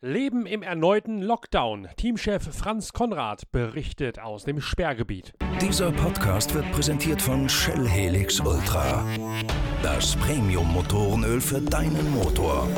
Leben im erneuten Lockdown. Teamchef Franz Konrad berichtet aus dem Sperrgebiet. Dieser Podcast wird präsentiert von Shell Helix Ultra. Das Premium-Motorenöl für deinen Motor.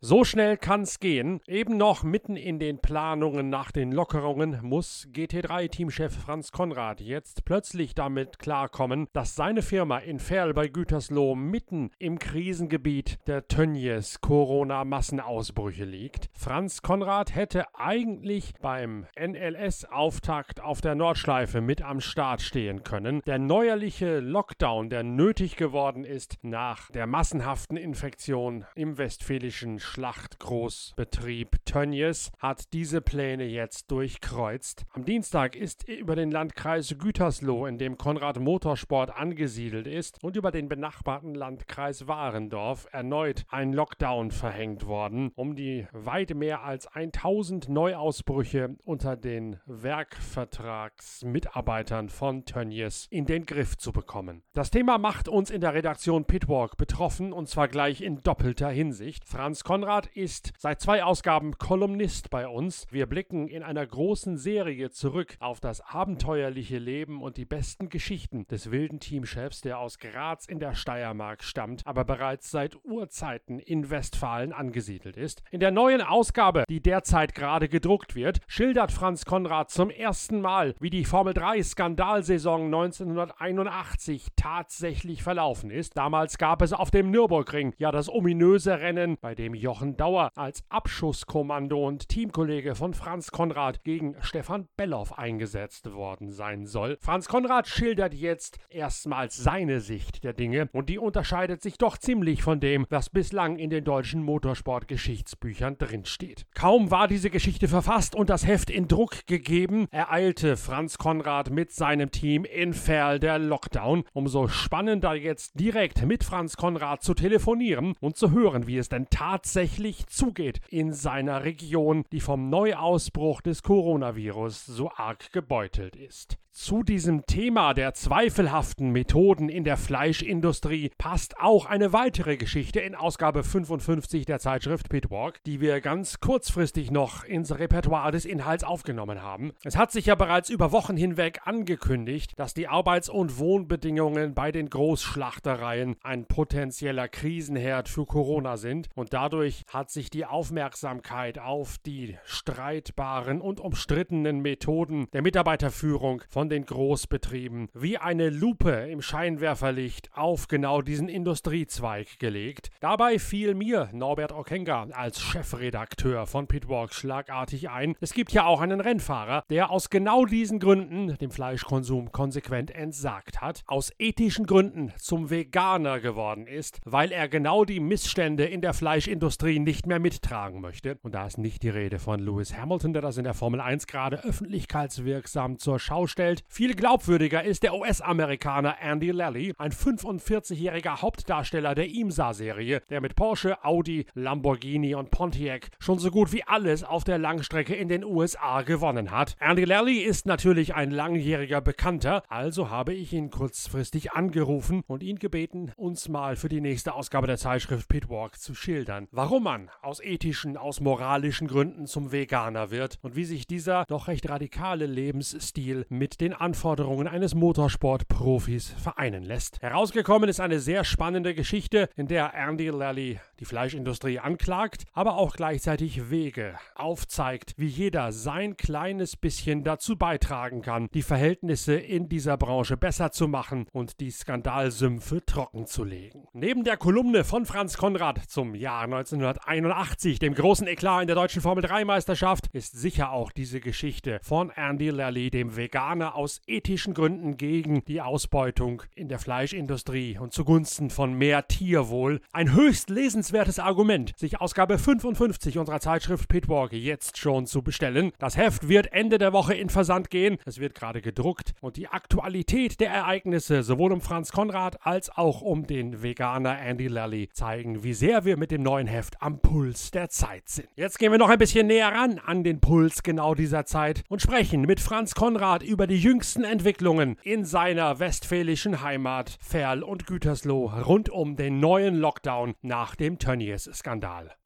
So schnell kann's gehen. Eben noch mitten in den Planungen nach den Lockerungen muss GT3-Teamchef Franz Konrad jetzt plötzlich damit klarkommen, dass seine Firma in Ferl bei Gütersloh mitten im Krisengebiet der Tönnies Corona-Massenausbrüche liegt. Franz Konrad hätte eigentlich beim NLS-Auftakt auf der Nordschleife mit am Start stehen können. Der neuerliche Lockdown, der nötig geworden ist nach der massenhaften Infektion im westfälischen Schlachtgroßbetrieb Tönnies hat diese Pläne jetzt durchkreuzt. Am Dienstag ist über den Landkreis Gütersloh, in dem Konrad Motorsport angesiedelt ist, und über den benachbarten Landkreis Warendorf erneut ein Lockdown verhängt worden, um die weit mehr als 1000 Neuausbrüche unter den Werkvertragsmitarbeitern von Tönnies in den Griff zu bekommen. Das Thema macht uns in der Redaktion Pitwalk betroffen und zwar gleich in doppelter Hinsicht. Franz Konrad Konrad ist seit zwei Ausgaben Kolumnist bei uns. Wir blicken in einer großen Serie zurück auf das abenteuerliche Leben und die besten Geschichten des wilden Teamchefs, der aus Graz in der Steiermark stammt, aber bereits seit Urzeiten in Westfalen angesiedelt ist. In der neuen Ausgabe, die derzeit gerade gedruckt wird, schildert Franz Konrad zum ersten Mal, wie die Formel 3 Skandalsaison 1981 tatsächlich verlaufen ist. Damals gab es auf dem Nürburgring ja das ominöse Rennen, bei dem Jochen Dauer als Abschusskommando und Teamkollege von Franz Konrad gegen Stefan Belloff eingesetzt worden sein soll. Franz Konrad schildert jetzt erstmals seine Sicht der Dinge und die unterscheidet sich doch ziemlich von dem, was bislang in den deutschen Motorsport-Geschichtsbüchern drinsteht. Kaum war diese Geschichte verfasst und das Heft in Druck gegeben, ereilte Franz Konrad mit seinem Team in Ferl der Lockdown. Umso spannender jetzt direkt mit Franz Konrad zu telefonieren und zu hören, wie es denn tatsächlich tatsächlich zugeht in seiner Region, die vom Neuausbruch des Coronavirus so arg gebeutelt ist. Zu diesem Thema der zweifelhaften Methoden in der Fleischindustrie passt auch eine weitere Geschichte in Ausgabe 55 der Zeitschrift Pitwalk, die wir ganz kurzfristig noch ins Repertoire des Inhalts aufgenommen haben. Es hat sich ja bereits über Wochen hinweg angekündigt, dass die Arbeits- und Wohnbedingungen bei den Großschlachtereien ein potenzieller Krisenherd für Corona sind und dadurch hat sich die Aufmerksamkeit auf die streitbaren und umstrittenen Methoden der Mitarbeiterführung von den Großbetrieben wie eine Lupe im Scheinwerferlicht auf genau diesen Industriezweig gelegt. Dabei fiel mir Norbert Okenga als Chefredakteur von Pitwalk schlagartig ein. Es gibt ja auch einen Rennfahrer, der aus genau diesen Gründen dem Fleischkonsum konsequent entsagt hat, aus ethischen Gründen zum Veganer geworden ist, weil er genau die Missstände in der Fleischindustrie nicht mehr mittragen möchte. Und da ist nicht die Rede von Lewis Hamilton, der das in der Formel 1 gerade öffentlichkeitswirksam zur Schau stellt, Welt. Viel glaubwürdiger ist der US-Amerikaner Andy Lally, ein 45-jähriger Hauptdarsteller der IMSA-Serie, der mit Porsche, Audi, Lamborghini und Pontiac schon so gut wie alles auf der Langstrecke in den USA gewonnen hat. Andy Lally ist natürlich ein langjähriger Bekannter, also habe ich ihn kurzfristig angerufen und ihn gebeten, uns mal für die nächste Ausgabe der Zeitschrift Pitwalk zu schildern, warum man aus ethischen, aus moralischen Gründen zum Veganer wird und wie sich dieser doch recht radikale Lebensstil mit den den Anforderungen eines Motorsportprofis vereinen lässt. Herausgekommen ist eine sehr spannende Geschichte, in der Andy Lally die Fleischindustrie anklagt, aber auch gleichzeitig Wege aufzeigt, wie jeder sein kleines bisschen dazu beitragen kann, die Verhältnisse in dieser Branche besser zu machen und die Skandalsümpfe trocken zu legen. Neben der Kolumne von Franz Konrad zum Jahr 1981, dem großen Eklat in der deutschen Formel 3 Meisterschaft, ist sicher auch diese Geschichte von Andy Lally, dem Veganer aus ethischen Gründen gegen die Ausbeutung in der Fleischindustrie und zugunsten von mehr Tierwohl, ein höchst lesenswertes lohnenswertes Argument, sich Ausgabe 55 unserer Zeitschrift Pitwalk jetzt schon zu bestellen. Das Heft wird Ende der Woche in Versand gehen. Es wird gerade gedruckt und die Aktualität der Ereignisse sowohl um Franz Konrad als auch um den Veganer Andy Lally zeigen, wie sehr wir mit dem neuen Heft am Puls der Zeit sind. Jetzt gehen wir noch ein bisschen näher ran an den Puls genau dieser Zeit und sprechen mit Franz Konrad über die jüngsten Entwicklungen in seiner westfälischen Heimat Ferl und Gütersloh rund um den neuen Lockdown nach dem Tönnies-Skandal.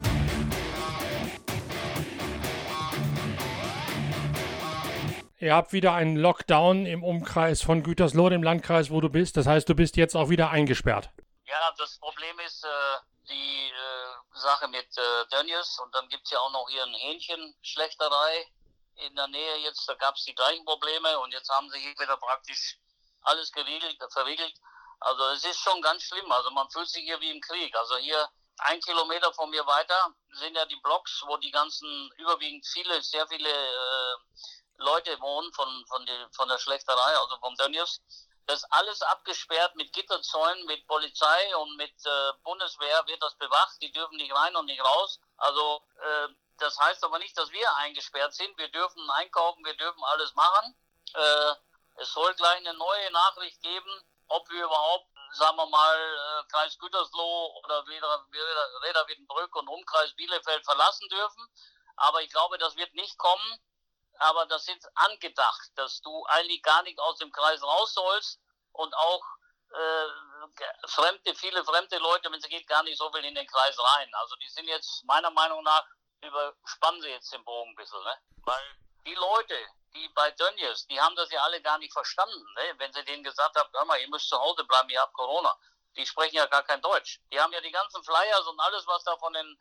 Ihr habt wieder einen Lockdown im Umkreis von Gütersloh, dem Landkreis, wo du bist. Das heißt, du bist jetzt auch wieder eingesperrt. Ja, das Problem ist äh, die äh, Sache mit äh, Dönnies und dann gibt es ja auch noch hier eine Hähnchenschlechterei in der Nähe. Jetzt da gab es die gleichen Probleme und jetzt haben sie hier wieder praktisch alles geriegelt, verriegelt. Also es ist schon ganz schlimm. Also man fühlt sich hier wie im Krieg. Also hier ein Kilometer von mir weiter sind ja die Blocks, wo die ganzen überwiegend viele, sehr viele äh, Leute wohnen von, von, die, von der Schlechterai, also vom Dönnies. Das alles abgesperrt mit Gitterzäunen, mit Polizei und mit äh, Bundeswehr wird das bewacht. Die dürfen nicht rein und nicht raus. Also äh, das heißt aber nicht, dass wir eingesperrt sind. Wir dürfen einkaufen, wir dürfen alles machen. Äh, es soll gleich eine neue Nachricht geben, ob wir überhaupt, sagen wir mal, äh, Kreis Gütersloh oder Reda Wiedenbrück und Umkreis Bielefeld verlassen dürfen. Aber ich glaube, das wird nicht kommen. Aber das ist angedacht, dass du eigentlich gar nicht aus dem Kreis raus sollst und auch äh, fremde, viele fremde Leute, wenn es geht, gar nicht so viel in den Kreis rein. Also die sind jetzt meiner Meinung nach überspannen sie jetzt den Bogen ein bisschen, ne? Weil die Leute, die bei Dönnies, die haben das ja alle gar nicht verstanden. Ne? Wenn sie denen gesagt haben, hör mal, ihr müsst zu Hause bleiben, ihr habt Corona. Die sprechen ja gar kein Deutsch. Die haben ja die ganzen Flyers und alles, was da von den,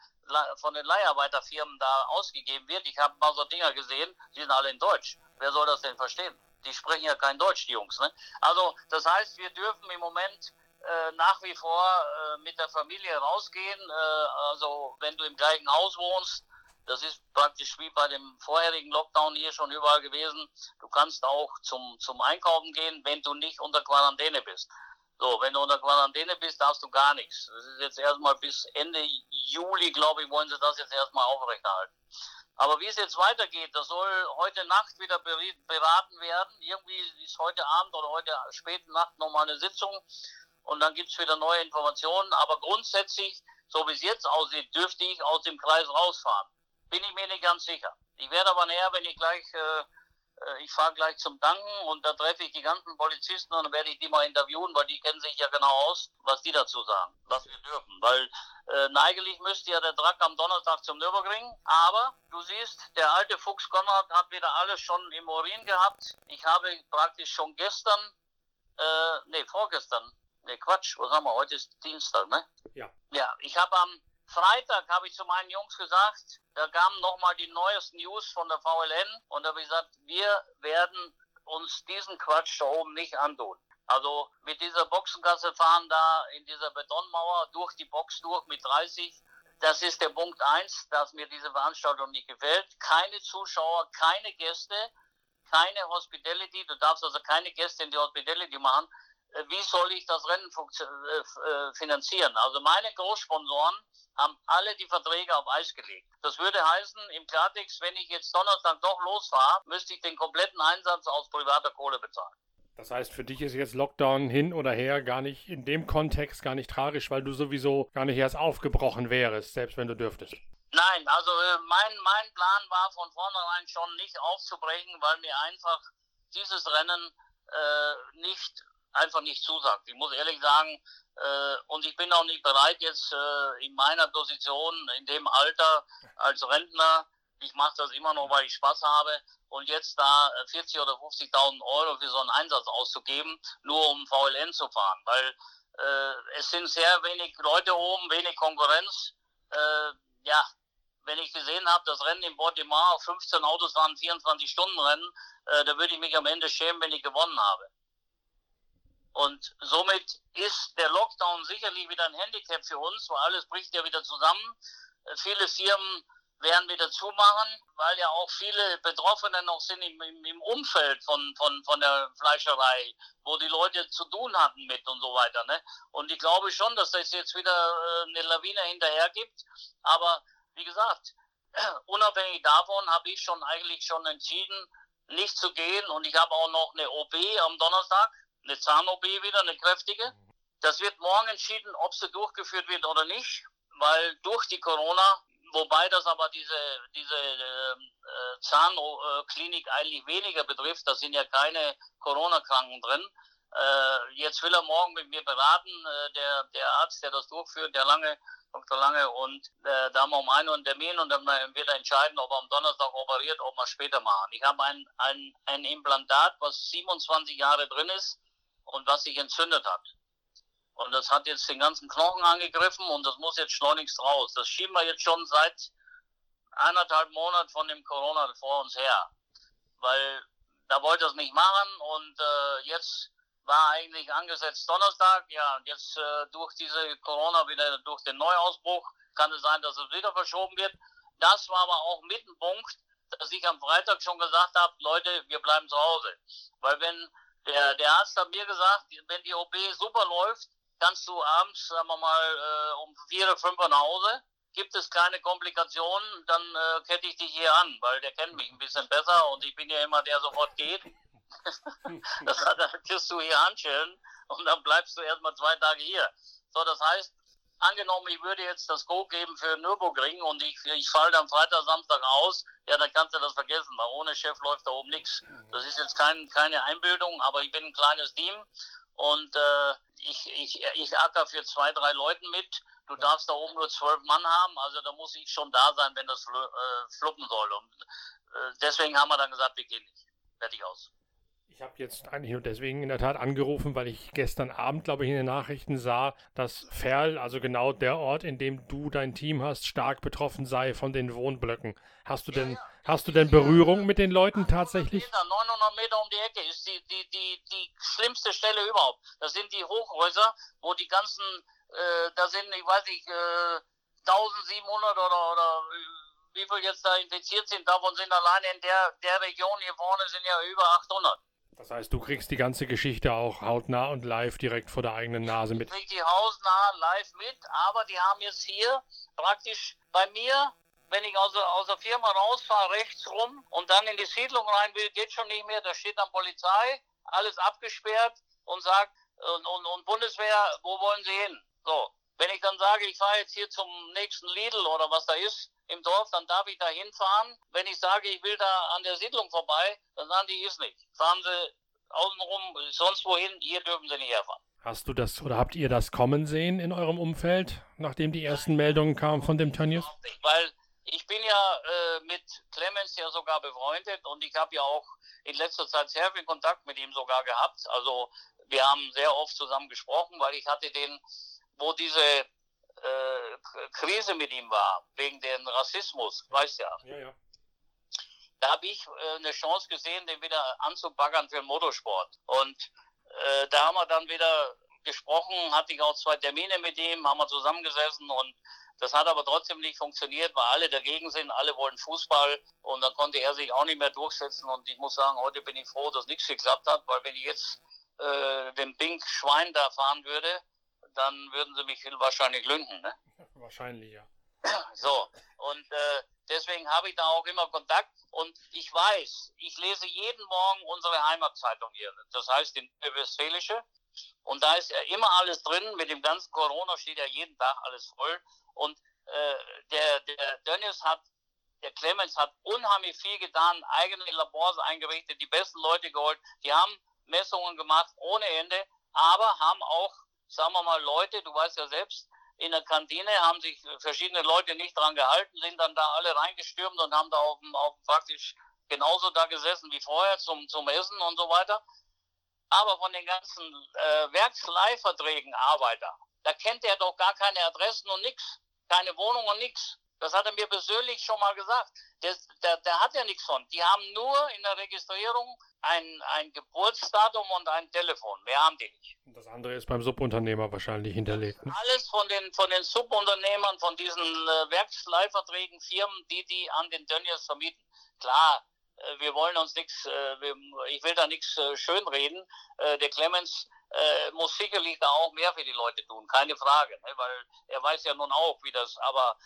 von den Leiharbeiterfirmen da ausgegeben wird. Ich habe mal so Dinger gesehen, die sind alle in Deutsch. Wer soll das denn verstehen? Die sprechen ja kein Deutsch, die Jungs. Ne? Also, das heißt, wir dürfen im Moment äh, nach wie vor äh, mit der Familie rausgehen. Äh, also, wenn du im gleichen Haus wohnst, das ist praktisch wie bei dem vorherigen Lockdown hier schon überall gewesen. Du kannst auch zum, zum Einkaufen gehen, wenn du nicht unter Quarantäne bist. So, wenn du unter Quarantäne bist, darfst du gar nichts. Das ist jetzt erstmal bis Ende Juli, glaube ich, wollen sie das jetzt erstmal aufrechterhalten. Aber wie es jetzt weitergeht, das soll heute Nacht wieder beraten werden. Irgendwie ist heute Abend oder heute späten Nacht nochmal eine Sitzung und dann gibt es wieder neue Informationen. Aber grundsätzlich, so wie es jetzt aussieht, dürfte ich aus dem Kreis rausfahren. Bin ich mir nicht ganz sicher. Ich werde aber näher, wenn ich gleich, äh, äh, ich fahre gleich zum Danken und da treffe ich die ganzen Polizisten und dann werde ich die mal interviewen, weil die kennen sich ja genau aus, was die dazu sagen, was wir dürfen. Weil äh, neigelig müsste ja der Drack am Donnerstag zum Nürburgring, aber du siehst, der alte Fuchs Konrad hat wieder alles schon im Urin gehabt. Ich habe praktisch schon gestern, äh, nee, vorgestern, nee, Quatsch, was haben wir, heute ist Dienstag, ne? Ja. Ja, ich habe am Freitag habe ich zu meinen Jungs gesagt, da kamen nochmal die neuesten News von der VLN und da habe ich gesagt, wir werden uns diesen Quatsch da oben nicht antun. Also mit dieser Boxengasse fahren da in dieser Betonmauer durch die Box durch mit 30. Das ist der Punkt eins, dass mir diese Veranstaltung nicht gefällt. Keine Zuschauer, keine Gäste, keine Hospitality. Du darfst also keine Gäste in die Hospitality machen. Äh, wie soll ich das Rennen äh, äh, finanzieren? Also meine Großsponsoren haben alle die Verträge auf Eis gelegt. Das würde heißen, im Klartext, wenn ich jetzt Donnerstag doch losfahre, müsste ich den kompletten Einsatz aus privater Kohle bezahlen. Das heißt, für dich ist jetzt Lockdown hin oder her gar nicht in dem Kontext gar nicht tragisch, weil du sowieso gar nicht erst aufgebrochen wärst, selbst wenn du dürftest. Nein, also mein, mein Plan war von vornherein schon nicht aufzubrechen, weil mir einfach dieses Rennen äh, nicht einfach nicht zusagt. Ich muss ehrlich sagen, äh, und ich bin auch nicht bereit, jetzt äh, in meiner Position, in dem Alter als Rentner, ich mache das immer noch, weil ich Spaß habe, und jetzt da 40 oder 50.000 Euro für so einen Einsatz auszugeben, nur um VLN zu fahren. Weil äh, es sind sehr wenig Leute oben, wenig Konkurrenz. Äh, ja, wenn ich gesehen habe, das Rennen in Baltimore, 15 Autos waren 24 Stunden Rennen, äh, da würde ich mich am Ende schämen, wenn ich gewonnen habe. Und somit ist der Lockdown sicherlich wieder ein Handicap für uns, weil alles bricht ja wieder zusammen. Viele Firmen werden wieder zumachen, weil ja auch viele Betroffene noch sind im, im, im, Umfeld von, von, von der Fleischerei, wo die Leute zu tun hatten mit und so weiter. Ne? Und ich glaube schon, dass das jetzt wieder äh, eine Lawine hinterher gibt. Aber wie gesagt, unabhängig davon habe ich schon eigentlich schon entschieden, nicht zu gehen. Und ich habe auch noch eine OP am Donnerstag, eine Zahn-OP wieder, eine kräftige. Das wird morgen entschieden, ob sie durchgeführt wird oder nicht, weil durch die Corona wobei das aber diese, diese ähm, äh, Zahnklinik eigentlich weniger betrifft. Da sind ja keine Corona-Kranken drin. Äh, jetzt will er morgen mit mir beraten, äh, der, der Arzt, der das durchführt, der Lange, Dr. Lange, und äh, da haben wir um einen einen Termin und dann wird er entscheiden, ob er am Donnerstag operiert, ob wir später machen. Ich habe ein, ein, ein Implantat, was 27 Jahre drin ist und was sich entzündet hat. Und das hat jetzt den ganzen Knochen angegriffen und das muss jetzt schleunigst raus. Das schieben wir jetzt schon seit eineinhalb Monaten von dem Corona vor uns her. Weil da wollte es nicht machen und äh, jetzt war eigentlich angesetzt Donnerstag. Ja, und jetzt äh, durch diese Corona wieder, durch den Neuausbruch, kann es sein, dass es wieder verschoben wird. Das war aber auch mit ein Punkt, dass ich am Freitag schon gesagt habe, Leute, wir bleiben zu Hause. Weil wenn der, der Arzt hat mir gesagt, wenn die OP super läuft, kannst du abends, sagen wir mal, äh, um vier oder fünf Uhr nach Hause. Gibt es keine Komplikationen, dann äh, kette ich dich hier an, weil der kennt mich ein bisschen besser und ich bin ja immer der sofort geht. das dann kriegst du hier Handschellen und dann bleibst du erstmal zwei Tage hier. So, das heißt, angenommen, ich würde jetzt das Go geben für Nürburgring und ich, ich falle dann Freitag, Samstag aus, ja, dann kannst du das vergessen, weil ohne Chef läuft da oben nichts. Das ist jetzt kein, keine Einbildung, aber ich bin ein kleines Team und äh, ich, ich, ich acker für zwei, drei Leuten mit. Du darfst da oben nur zwölf Mann haben, also da muss ich schon da sein, wenn das äh, fluppen soll. Und äh, deswegen haben wir dann gesagt, wir gehen nicht. Fertig aus. Ich habe jetzt eigentlich nur deswegen in der Tat angerufen, weil ich gestern Abend, glaube ich, in den Nachrichten sah, dass Ferl, also genau der Ort, in dem du dein Team hast, stark betroffen sei von den Wohnblöcken. Hast du denn, ja, ja. hast du denn Berührung mit den Leuten tatsächlich? Meter, 900 Meter um die Ecke ist die, die, die, die schlimmste Stelle überhaupt. Das sind die Hochhäuser, wo die ganzen, äh, da sind, ich weiß nicht, äh, 1700 oder, oder äh, wie viel jetzt da infiziert sind, davon sind alleine in der, der Region hier vorne sind ja über 800. Das heißt, du kriegst die ganze Geschichte auch hautnah und live direkt vor der eigenen Nase mit. Ich krieg die hausnah live mit, aber die haben jetzt hier praktisch bei mir, wenn ich aus, aus der Firma rausfahre, rechts rum und dann in die Siedlung rein will, geht schon nicht mehr. Da steht dann Polizei, alles abgesperrt und sagt, und, und, und Bundeswehr, wo wollen Sie hin? So, wenn ich dann sage, ich fahre jetzt hier zum nächsten Lidl oder was da ist, im Dorf, dann darf ich da hinfahren. Wenn ich sage, ich will da an der Siedlung vorbei, dann sagen die, ist nicht. Fahren Sie außenrum, sonst wohin, hier dürfen Sie nicht herfahren. Hast du das oder habt ihr das kommen sehen in eurem Umfeld, nachdem die ersten Meldungen kamen von dem Tönnies? Weil ich bin ja äh, mit Clemens ja sogar befreundet und ich habe ja auch in letzter Zeit sehr viel Kontakt mit ihm sogar gehabt. Also wir haben sehr oft zusammen gesprochen, weil ich hatte den, wo diese äh, Krise mit ihm war, wegen dem Rassismus, weißt ja. ja, ja. Da habe ich äh, eine Chance gesehen, den wieder anzubaggern für den Motorsport. Und äh, da haben wir dann wieder gesprochen, hatte ich auch zwei Termine mit ihm, haben wir zusammengesessen und das hat aber trotzdem nicht funktioniert, weil alle dagegen sind, alle wollen Fußball und dann konnte er sich auch nicht mehr durchsetzen und ich muss sagen, heute bin ich froh, dass nichts geklappt hat, weil wenn ich jetzt äh, den Pink Schwein da fahren würde, dann würden sie mich wahrscheinlich lünden. Ne? Wahrscheinlich, ja. So, und äh, deswegen habe ich da auch immer Kontakt und ich weiß, ich lese jeden Morgen unsere Heimatzeitung hier, das heißt die Westfälische. Und da ist ja immer alles drin, mit dem ganzen Corona steht ja jeden Tag alles voll. Und äh, der, der Dennis hat, der Clemens hat unheimlich viel getan, eigene Labors eingerichtet, die besten Leute geholt, die haben Messungen gemacht ohne Ende, aber haben auch sagen wir mal, Leute, du weißt ja selbst, in der Kantine haben sich verschiedene Leute nicht dran gehalten, sind dann da alle reingestürmt und haben da auf, auf praktisch genauso da gesessen wie vorher zum, zum Essen und so weiter. Aber von den ganzen äh, Werksleihverträgen Arbeiter, da kennt er doch gar keine Adressen und nichts, keine Wohnung und nichts. Das hat er mir persönlich schon mal gesagt. Der, der, der hat ja nichts von. Die haben nur in der Registrierung ein, ein Geburtsdatum und ein Telefon. Mehr haben die nicht. Das andere ist beim Subunternehmer wahrscheinlich hinterlegt. Ne? Alles von den, von den Subunternehmern, von diesen äh, Werksleihverträgen, Firmen, die die an den Tönnies vermieten. Klar, äh, wir wollen uns nichts, äh, ich will da nichts äh, schönreden. Äh, der Clemens äh, muss sicherlich da auch mehr für die Leute tun, keine Frage, ne? weil er weiß ja nun auch, wie das, aber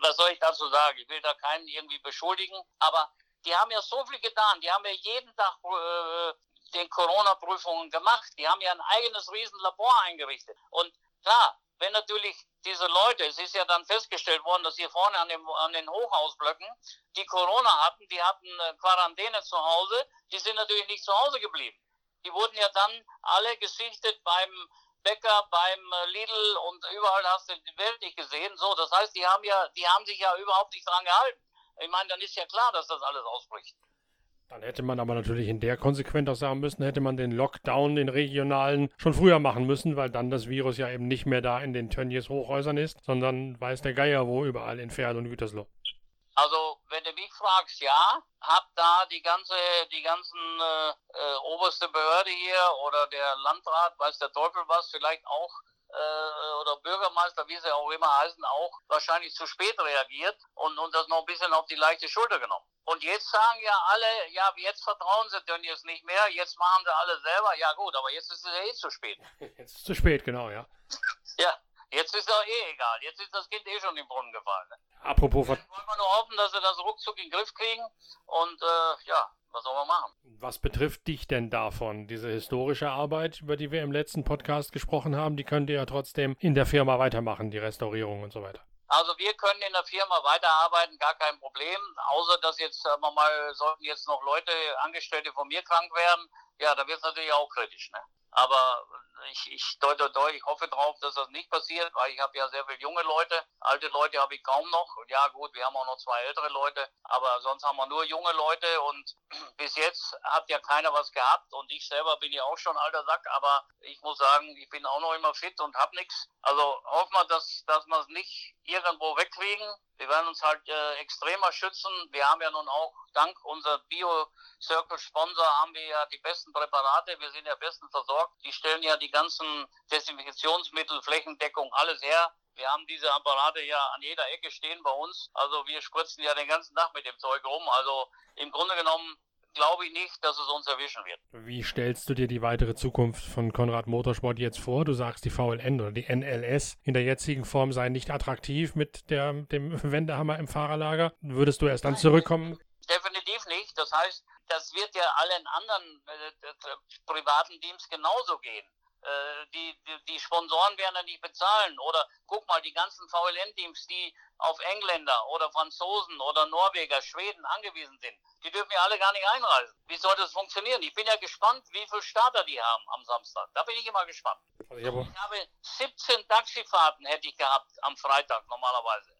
was soll ich dazu sagen? Ich will da keinen irgendwie beschuldigen, aber die haben ja so viel getan, die haben ja jeden Tag äh, den Corona-Prüfungen gemacht, die haben ja ein eigenes Riesenlabor eingerichtet und klar, wenn natürlich diese Leute, es ist ja dann festgestellt worden, dass hier vorne an, dem, an den Hochhausblöcken, die Corona hatten, die hatten äh, Quarantäne zu Hause, die sind natürlich nicht zu Hause geblieben. Die wurden ja dann alle gesichtet beim Bäcker, beim äh, Lidl und überall hast du die Welt nicht gesehen. So, das heißt, die haben ja, die haben sich ja überhaupt nicht dran gehalten. Ich meine, dann ist ja klar, dass das alles ausbricht. Dann hätte man aber natürlich in der Konsequenz auch sagen müssen, hätte man den Lockdown, den regionalen, schon früher machen müssen, weil dann das Virus ja eben nicht mehr da in den Tönnies Hochhäusern ist, sondern weiß der Geier wo überall in Ferl und Gütersloh. Also, wenn du mich fragst, ja, hab da die ganze, die ganzen äh, äh, oberste Behörde hier oder der Landrat, weiß der Teufel was, vielleicht auch äh, oder Bürgermeister, wie sie auch immer heißen, auch wahrscheinlich zu spät reagiert und, und das noch ein bisschen auf die leichte Schulter genommen. Und jetzt sagen ja alle, ja, jetzt vertrauen sie Tönnies nicht mehr, jetzt machen sie alle selber. Ja gut, aber jetzt ist es ja eh zu spät. Jetzt ist es zu spät, genau, ja. Ja, jetzt ist doch eh egal. Jetzt ist das Kind eh schon im Brunnen gefallen. Apropos Dann wollen wir nur hoffen, dass sie das ruckzuck in den Griff kriegen. Und äh, ja, was soll man machen? Was betrifft dich denn davon? Diese historische Arbeit, über die wir im letzten Podcast gesprochen haben, die könnt ihr ja trotzdem in der Firma weitermachen, die Restaurierung und so weiter. Also wir können in der Firma weiterarbeiten, gar kein Problem. Außer dass jetzt, sagen wir mal, sollten jetzt noch Leute, Angestellte von mir krank werden, ja, da wird es natürlich auch kritisch. Ne? Aber ich, ich deute, deute, ich hoffe drauf, dass das nicht passiert, weil ich habe ja sehr viele junge Leute. Alte Leute habe ich kaum noch. Und ja gut, wir haben auch noch zwei ältere Leute, aber sonst haben wir nur junge Leute und bis jetzt hat ja keiner was gehabt und ich selber bin ja auch schon alter Sack, aber ich muss sagen, ich bin auch noch immer fit und habe nichts. Also hoffen wir, dass, dass wir es nicht irgendwo wegkriegen. Wir werden uns halt äh, extremer schützen. Wir haben ja nun auch dank unser Bio Circle Sponsor haben wir ja die besten Präparate. Wir sind ja bestens versorgt. Die stellen ja die ganzen Desinfektionsmittel, Flächendeckung, alles her. Wir haben diese Apparate ja an jeder Ecke stehen bei uns. Also wir spritzen ja den ganzen Tag mit dem Zeug rum. Also im Grunde genommen glaube ich nicht, dass es uns erwischen wird. Wie stellst du dir die weitere Zukunft von Konrad Motorsport jetzt vor? Du sagst, die VLN oder die NLS in der jetzigen Form sei nicht attraktiv mit der, dem Wendehammer im Fahrerlager. Würdest du erst dann zurückkommen? Definitiv nicht. Das heißt, das wird ja allen anderen äh, privaten Teams genauso gehen. Äh, die, die, die, Sponsoren werden ja nicht bezahlen. Oder guck mal, die ganzen VLN-Teams, die auf Engländer oder Franzosen oder Norweger, Schweden angewiesen sind, die dürfen ja alle gar nicht einreisen. Wie soll das funktionieren? Ich bin ja gespannt, wie viele Starter die haben am Samstag. Da bin ich immer gespannt. Also ich, ich habe 17 Taxifahrten hätte ich gehabt am Freitag normalerweise.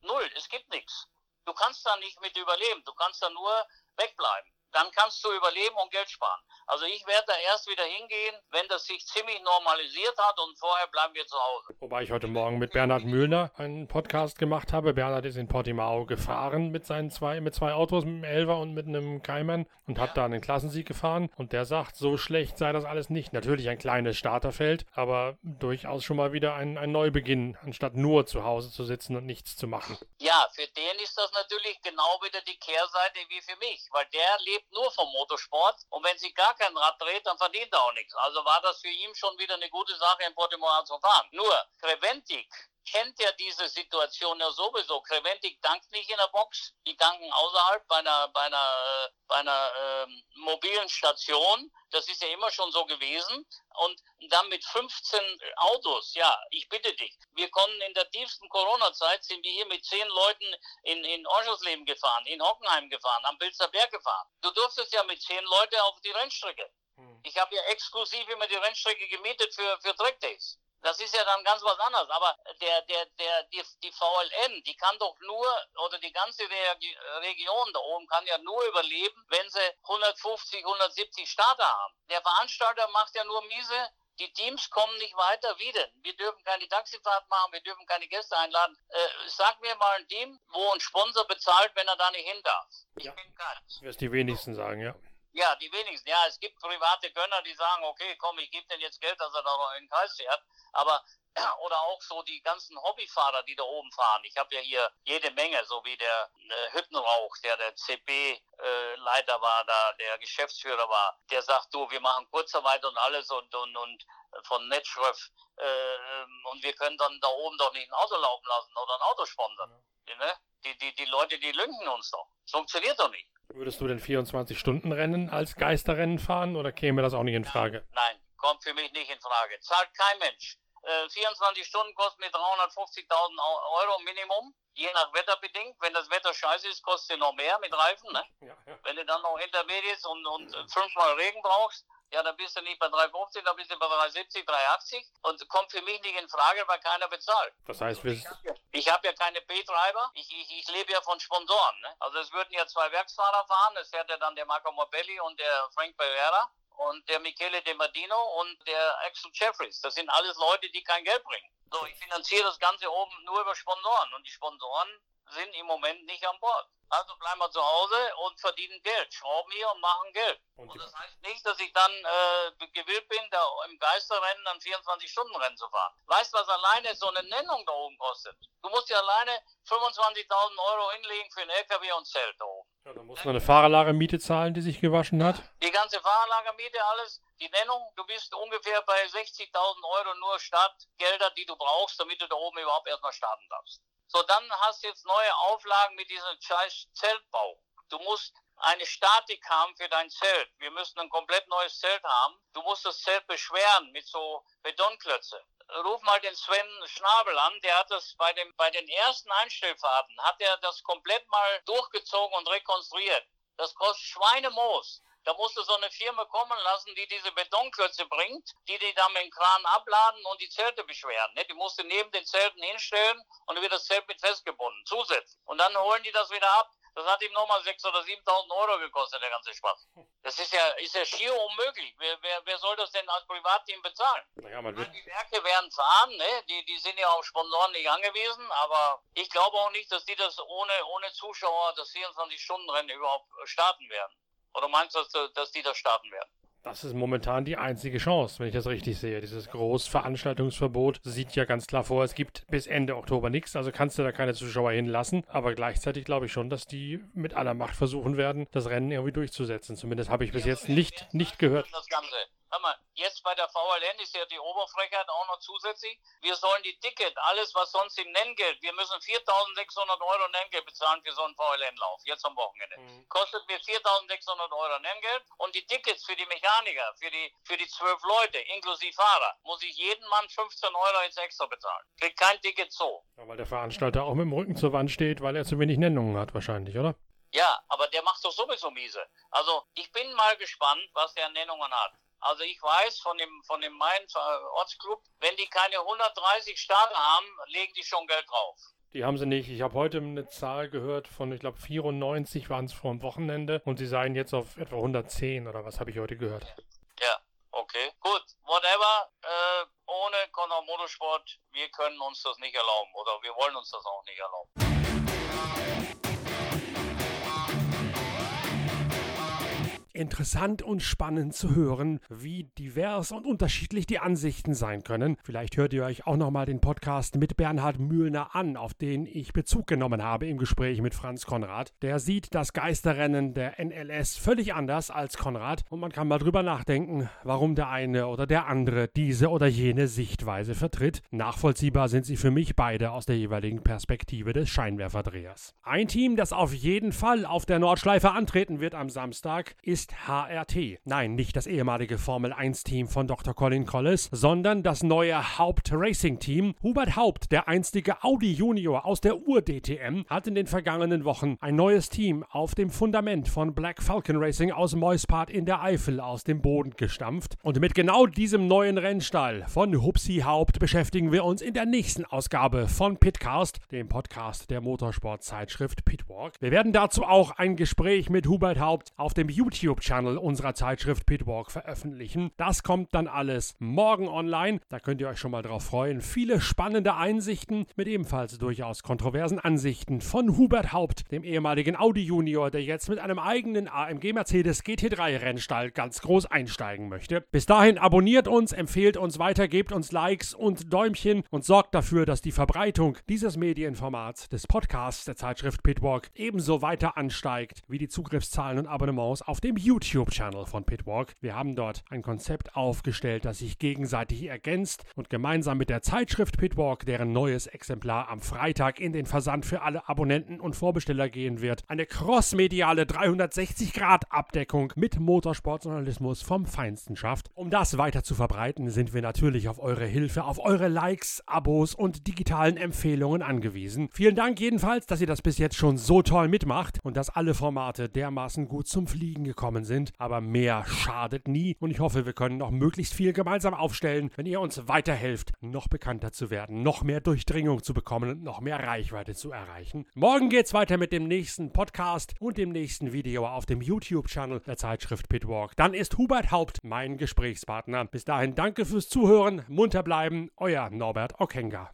Null, es gibt nichts. Du kannst da nicht mit überleben. Du kannst da nur wegbleiben dann kannst du überleben und Geld sparen. Also ich werde da erst wieder hingehen, wenn das sich ziemlich normalisiert hat und vorher bleiben wir zu Hause. Wobei ich heute Morgen mit Bernhard Mühlner einen Podcast gemacht habe. Bernhard ist in Portimao gefahren mit seinen zwei, mit zwei Autos, mit einem Elver und mit einem Keimann und hat da einen Klassensieg gefahren. Und der sagt, so schlecht sei das alles nicht. Natürlich ein kleines Starterfeld, aber durchaus schon mal wieder ein, ein Neubeginn, anstatt nur zu Hause zu sitzen und nichts zu machen. Ja, für den ist das natürlich genau wieder die Kehrseite wie für mich, weil der lebt lebt nur vom Motorsport und wenn sie gar kein Rad dreht, dann verdient er auch nichts. Also war das für ihn schon wieder eine gute Sache, in Portimao zu fahren. Nur, Creventic kennt ja diese Situation ja sowieso. Creventic dankt nicht in der Box, die danken außerhalb bei einer, bei einer, bei einer ähm, mobilen Station. Das ist ja immer schon so gewesen. Und dann mit 15 Autos, ja, ich bitte dich. Wir konnten in der tiefsten Corona-Zeit, sind wir hier mit 10 Leuten in, in Oschersleben gefahren, in Hockenheim gefahren, am Bilzer Berg gefahren. Du durftest ja mit 10 Leuten auf die Rennstrecke. Hm. Ich habe ja exklusiv immer die Rennstrecke gemietet für, für Trackdays. Das ist ja dann ganz was anderes. Aber der, der, der, die, die VLN, die kann doch nur, oder die ganze Region da oben kann ja nur überleben, wenn sie 150, 170 Starter haben. Der Veranstalter macht ja nur miese. Die Teams kommen nicht weiter wieder. Wir dürfen keine Taxifahrt machen, wir dürfen keine Gäste einladen. Äh, sag mir mal ein Team, wo ein Sponsor bezahlt, wenn er da nicht hin darf. Ich ja. bin keins. Du wirst die wenigsten sagen, ja. Ja, die wenigsten. Ja, es gibt private Gönner, die sagen, okay, komm, ich gebe denen jetzt Geld, dass er da noch in den Kreis fährt. Aber oder auch so die ganzen Hobbyfahrer, die da oben fahren. Ich habe ja hier jede Menge, so wie der äh, Hüttenrauch, der der CB-Leiter äh, war, da der Geschäftsführer war, der sagt, du, wir machen Kurzarbeit und alles und und und von Netschriff äh, und wir können dann da oben doch nicht ein Auto laufen lassen oder ein Auto sponsern. Ja. Ne? Die, die, die Leute, die lüngen uns doch. Das funktioniert doch nicht. Würdest du denn 24-Stunden-Rennen als Geisterrennen fahren oder käme das auch nicht in Frage? Nein, kommt für mich nicht in Frage. Zahlt kein Mensch. Äh, 24 Stunden kosten mir 350.000 Euro Minimum, je nach Wetter bedingt. Wenn das Wetter scheiße ist, kostet es noch mehr mit Reifen. Ne? Ja, ja. Wenn du dann noch intermediate und, und fünfmal Regen brauchst, ja, dann bist du nicht bei 3,50, dann bist du bei 3,70, 3,80 und kommt für mich nicht in Frage, weil keiner bezahlt. Das heißt, wir... Ich habe ja, hab ja keine B-Treiber, ich, ich, ich lebe ja von Sponsoren. Ne? Also es würden ja zwei Werksfahrer fahren, es fährt ja dann der Marco Morelli und der Frank Pereira und der Michele De Martino und der Axel Jeffries. Das sind alles Leute, die kein Geld bringen. So, ich finanziere das Ganze oben nur über Sponsoren und die Sponsoren sind im Moment nicht an Bord. Also bleiben wir zu Hause und verdienen Geld, schrauben hier und machen Geld. Und, und das heißt nicht, dass ich dann äh, gewillt bin, da im Geisterrennen dann 24-Stunden-Rennen zu fahren. Weißt du, was alleine so eine Nennung da oben kostet? Du musst ja alleine 25.000 Euro hinlegen für ein LKW und Zelt da oben. Ja, dann muss man eine Fahrerlagermiete zahlen, die sich gewaschen hat. Die ganze Fahrerlagermiete, alles, die Nennung, du bist ungefähr bei 60.000 Euro nur Startgelder, die du brauchst, damit du da oben überhaupt erstmal starten darfst. So, dann hast du jetzt neue Auflagen mit diesem scheiß Zeltbau. Du musst eine Statik haben für dein Zelt. Wir müssen ein komplett neues Zelt haben. Du musst das Zelt beschweren mit so Betonklötze. Ruf mal den Sven Schnabel an, der hat das bei, dem, bei den ersten Einstellfahrten, hat er das komplett mal durchgezogen und rekonstruiert. Das kostet Schweinemoos. Da musste so eine Firma kommen lassen, die diese Betonklötze bringt, die die dann mit dem Kran abladen und die Zelte beschweren. Ne? Die musste neben den Zelten hinstellen und dann wird das Zelt mit festgebunden, zusätzlich. Und dann holen die das wieder ab. Das hat ihm nochmal 6.000 oder 7.000 Euro gekostet, der ganze Spaß. Das ist ja, ist ja schier unmöglich. Wer, wer, wer soll das denn als Privatteam bezahlen? Naja, man wird die Werke werden fahren, ne? die, die sind ja auf Sponsoren nicht angewiesen, aber ich glaube auch nicht, dass die das ohne, ohne Zuschauer, das 24-Stunden-Rennen überhaupt starten werden. Oder meinst du, dass die das starten werden? Das ist momentan die einzige Chance, wenn ich das richtig sehe. Dieses Großveranstaltungsverbot sieht ja ganz klar vor, es gibt bis Ende Oktober nichts, also kannst du da keine Zuschauer hinlassen. Aber gleichzeitig glaube ich schon, dass die mit aller Macht versuchen werden, das Rennen irgendwie durchzusetzen. Zumindest habe ich bis jetzt nicht, nicht gehört. Das Ganze hör mal, jetzt bei der VLN ist ja die Oberfrechheit auch noch zusätzlich. Wir sollen die Ticket, alles was sonst im Nenngeld, wir müssen 4.600 Euro Nenngeld bezahlen für so einen VLN-Lauf, jetzt am Wochenende. Mhm. Kostet mir 4.600 Euro Nenngeld und die Tickets für die Mechaniker, für die, für die zwölf Leute, inklusive Fahrer, muss ich jeden Mann 15 Euro jetzt extra bezahlen. Kriegt kein Ticket so. Ja, weil der Veranstalter auch mit dem Rücken zur Wand steht, weil er zu wenig Nennungen hat wahrscheinlich, oder? Ja, aber der macht doch sowieso miese. Also ich bin mal gespannt, was der Nennungen hat. Also ich weiß von dem, von dem Main Ortsclub, wenn die keine 130 Starter haben, legen die schon Geld drauf. Die haben sie nicht. Ich habe heute eine Zahl gehört von, ich glaube, 94 waren es vor dem Wochenende und sie seien jetzt auf etwa 110 oder was habe ich heute gehört. Ja, okay. Gut, whatever. Äh, ohne Conor Motorsport, wir können uns das nicht erlauben oder wir wollen uns das auch nicht erlauben. Interessant und spannend zu hören, wie divers und unterschiedlich die Ansichten sein können. Vielleicht hört ihr euch auch nochmal den Podcast mit Bernhard Mühlner an, auf den ich Bezug genommen habe im Gespräch mit Franz Konrad. Der sieht das Geisterrennen der NLS völlig anders als Konrad und man kann mal drüber nachdenken, warum der eine oder der andere diese oder jene Sichtweise vertritt. Nachvollziehbar sind sie für mich beide aus der jeweiligen Perspektive des Scheinwerferdrehers. Ein Team, das auf jeden Fall auf der Nordschleife antreten wird am Samstag, ist HRT. Nein, nicht das ehemalige Formel 1-Team von Dr. Colin Collis, sondern das neue Haupt Racing Team. Hubert Haupt, der einstige Audi Junior aus der Ur-DTM, hat in den vergangenen Wochen ein neues Team auf dem Fundament von Black Falcon Racing aus Meuspart in der Eifel aus dem Boden gestampft. Und mit genau diesem neuen Rennstall von Hupsi Haupt beschäftigen wir uns in der nächsten Ausgabe von Pitcast, dem Podcast der Motorsportzeitschrift Pitwalk. Wir werden dazu auch ein Gespräch mit Hubert Haupt auf dem YouTube YouTube-Channel unserer Zeitschrift Pitwalk veröffentlichen. Das kommt dann alles morgen online. Da könnt ihr euch schon mal drauf freuen. Viele spannende Einsichten mit ebenfalls durchaus kontroversen Ansichten von Hubert Haupt, dem ehemaligen Audi Junior, der jetzt mit einem eigenen AMG Mercedes GT3 Rennstall ganz groß einsteigen möchte. Bis dahin abonniert uns, empfehlt uns weiter, gebt uns Likes und Däumchen und sorgt dafür, dass die Verbreitung dieses Medienformats, des Podcasts der Zeitschrift Pitwalk, ebenso weiter ansteigt wie die Zugriffszahlen und Abonnements auf dem YouTube-Channel von Pitwalk. Wir haben dort ein Konzept aufgestellt, das sich gegenseitig ergänzt und gemeinsam mit der Zeitschrift Pitwalk, deren neues Exemplar am Freitag in den Versand für alle Abonnenten und Vorbesteller gehen wird, eine crossmediale 360-Grad-Abdeckung mit Motorsportjournalismus vom Feinsten schafft. Um das weiter zu verbreiten, sind wir natürlich auf eure Hilfe, auf eure Likes, Abos und digitalen Empfehlungen angewiesen. Vielen Dank jedenfalls, dass ihr das bis jetzt schon so toll mitmacht und dass alle Formate dermaßen gut zum Fliegen gekommen sind. Aber mehr schadet nie und ich hoffe, wir können noch möglichst viel gemeinsam aufstellen, wenn ihr uns weiterhelft, noch bekannter zu werden, noch mehr Durchdringung zu bekommen und noch mehr Reichweite zu erreichen. Morgen geht's weiter mit dem nächsten Podcast und dem nächsten Video auf dem YouTube-Channel der Zeitschrift Pitwalk. Dann ist Hubert Haupt mein Gesprächspartner. Bis dahin danke fürs Zuhören, munter bleiben, euer Norbert Okenga.